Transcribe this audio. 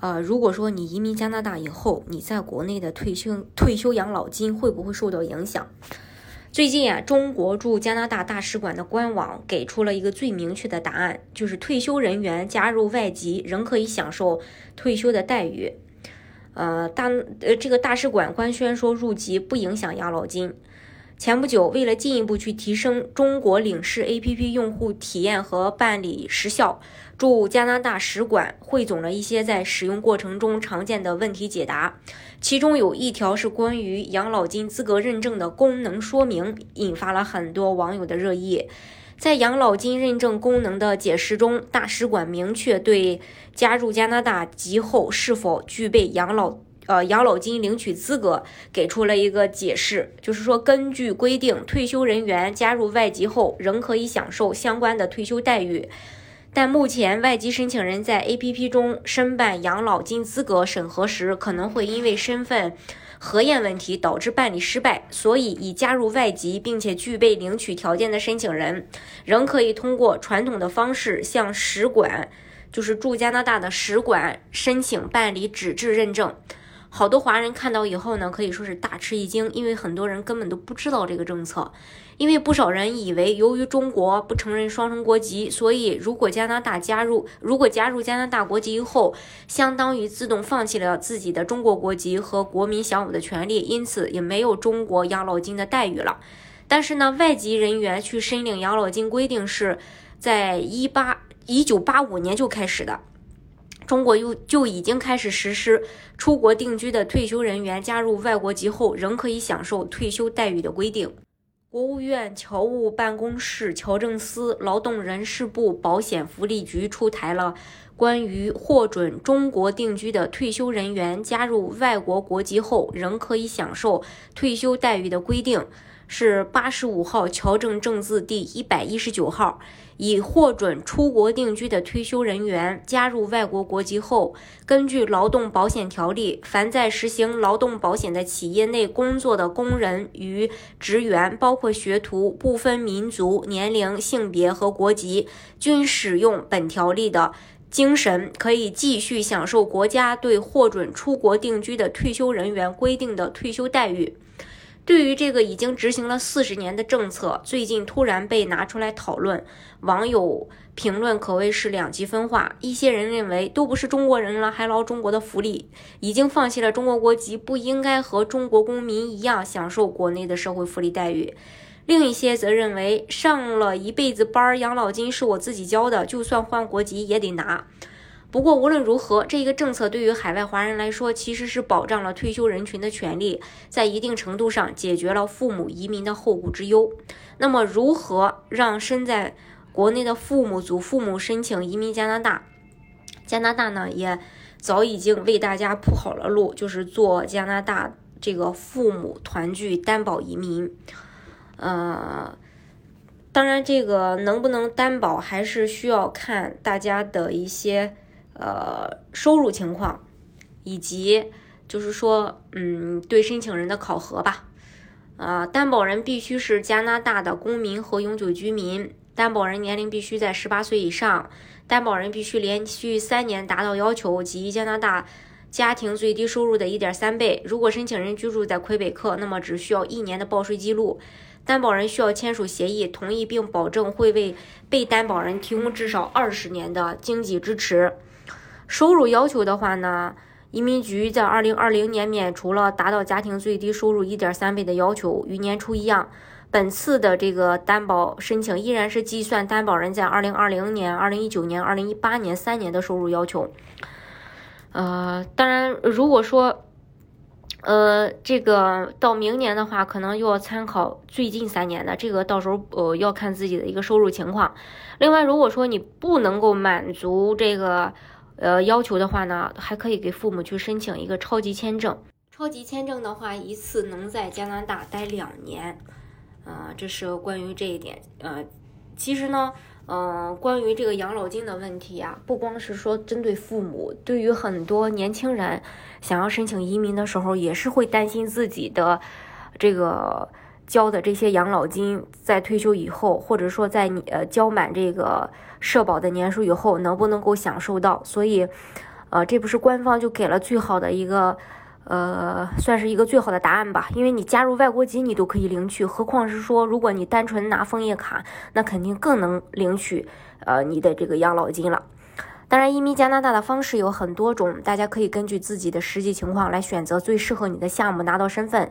呃，如果说你移民加拿大以后，你在国内的退休退休养老金会不会受到影响？最近啊，中国驻加拿大大使馆的官网给出了一个最明确的答案，就是退休人员加入外籍仍可以享受退休的待遇。呃，大呃这个大使馆官宣说，入籍不影响养老金。前不久，为了进一步去提升中国领事 APP 用户体验和办理时效，驻加拿大使馆汇总了一些在使用过程中常见的问题解答。其中有一条是关于养老金资格认证的功能说明，引发了很多网友的热议。在养老金认证功能的解释中，大使馆明确对加入加拿大籍后是否具备养老。呃，养老金领取资格给出了一个解释，就是说，根据规定，退休人员加入外籍后仍可以享受相关的退休待遇。但目前，外籍申请人在 APP 中申办养老金资格审核时，可能会因为身份核验问题导致办理失败，所以已加入外籍并且具备领取条件的申请人，仍可以通过传统的方式向使馆，就是驻加拿大的使馆申请办理纸质认证。好多华人看到以后呢，可以说是大吃一惊，因为很多人根本都不知道这个政策。因为不少人以为，由于中国不承认双重国籍，所以如果加拿大加入，如果加入加拿大国籍以后，相当于自动放弃了自己的中国国籍和国民享有的权利，因此也没有中国养老金的待遇了。但是呢，外籍人员去申领养老金规定是在一八一九八五年就开始的。中国又就已经开始实施出国定居的退休人员加入外国籍后仍可以享受退休待遇的规定。国务院侨务办公室、侨政司、劳动人事部、保险福利局出台了关于获准中国定居的退休人员加入外国国籍后仍可以享受退休待遇的规定。是八十五号侨政正字第一百一十九号，已获准出国定居的退休人员加入外国国籍后，根据劳动保险条例，凡在实行劳动保险的企业内工作的工人与职员，包括学徒，不分民族、年龄、性别和国籍，均使用本条例的精神，可以继续享受国家对获准出国定居的退休人员规定的退休待遇。对于这个已经执行了四十年的政策，最近突然被拿出来讨论，网友评论可谓是两极分化。一些人认为，都不是中国人了，还捞中国的福利，已经放弃了中国国籍，不应该和中国公民一样享受国内的社会福利待遇。另一些则认为，上了一辈子班，养老金是我自己交的，就算换国籍也得拿。不过无论如何，这一个政策对于海外华人来说，其实是保障了退休人群的权利，在一定程度上解决了父母移民的后顾之忧。那么，如何让身在国内的父母、祖父母申请移民加拿大？加拿大呢，也早已经为大家铺好了路，就是做加拿大这个父母团聚担保移民。呃，当然，这个能不能担保，还是需要看大家的一些。呃，收入情况，以及就是说，嗯，对申请人的考核吧。啊，担保人必须是加拿大的公民和永久居民，担保人年龄必须在十八岁以上，担保人必须连续三年达到要求及加拿大家庭最低收入的一点三倍。如果申请人居住在魁北克，那么只需要一年的报税记录。担保人需要签署协议，同意并保证会为被担保人提供至少二十年的经济支持。收入要求的话呢，移民局在二零二零年免除了达到家庭最低收入一点三倍的要求，与年初一样。本次的这个担保申请依然是计算担保人在二零二零年、二零一九年、二零一八年三年的收入要求。呃，当然，如果说，呃，这个到明年的话，可能又要参考最近三年的，这个到时候呃要看自己的一个收入情况。另外，如果说你不能够满足这个。呃，要求的话呢，还可以给父母去申请一个超级签证。超级签证的话，一次能在加拿大待两年，呃，这是关于这一点。呃，其实呢，嗯，关于这个养老金的问题啊，不光是说针对父母，对于很多年轻人想要申请移民的时候，也是会担心自己的这个交的这些养老金，在退休以后，或者说在你呃交满这个社保的年数以后，能不能够享受到？所以，呃，这不是官方就给了最好的一个。呃，算是一个最好的答案吧，因为你加入外国籍，你都可以领取，何况是说，如果你单纯拿枫叶卡，那肯定更能领取呃你的这个养老金了。当然，移民加拿大的方式有很多种，大家可以根据自己的实际情况来选择最适合你的项目，拿到身份。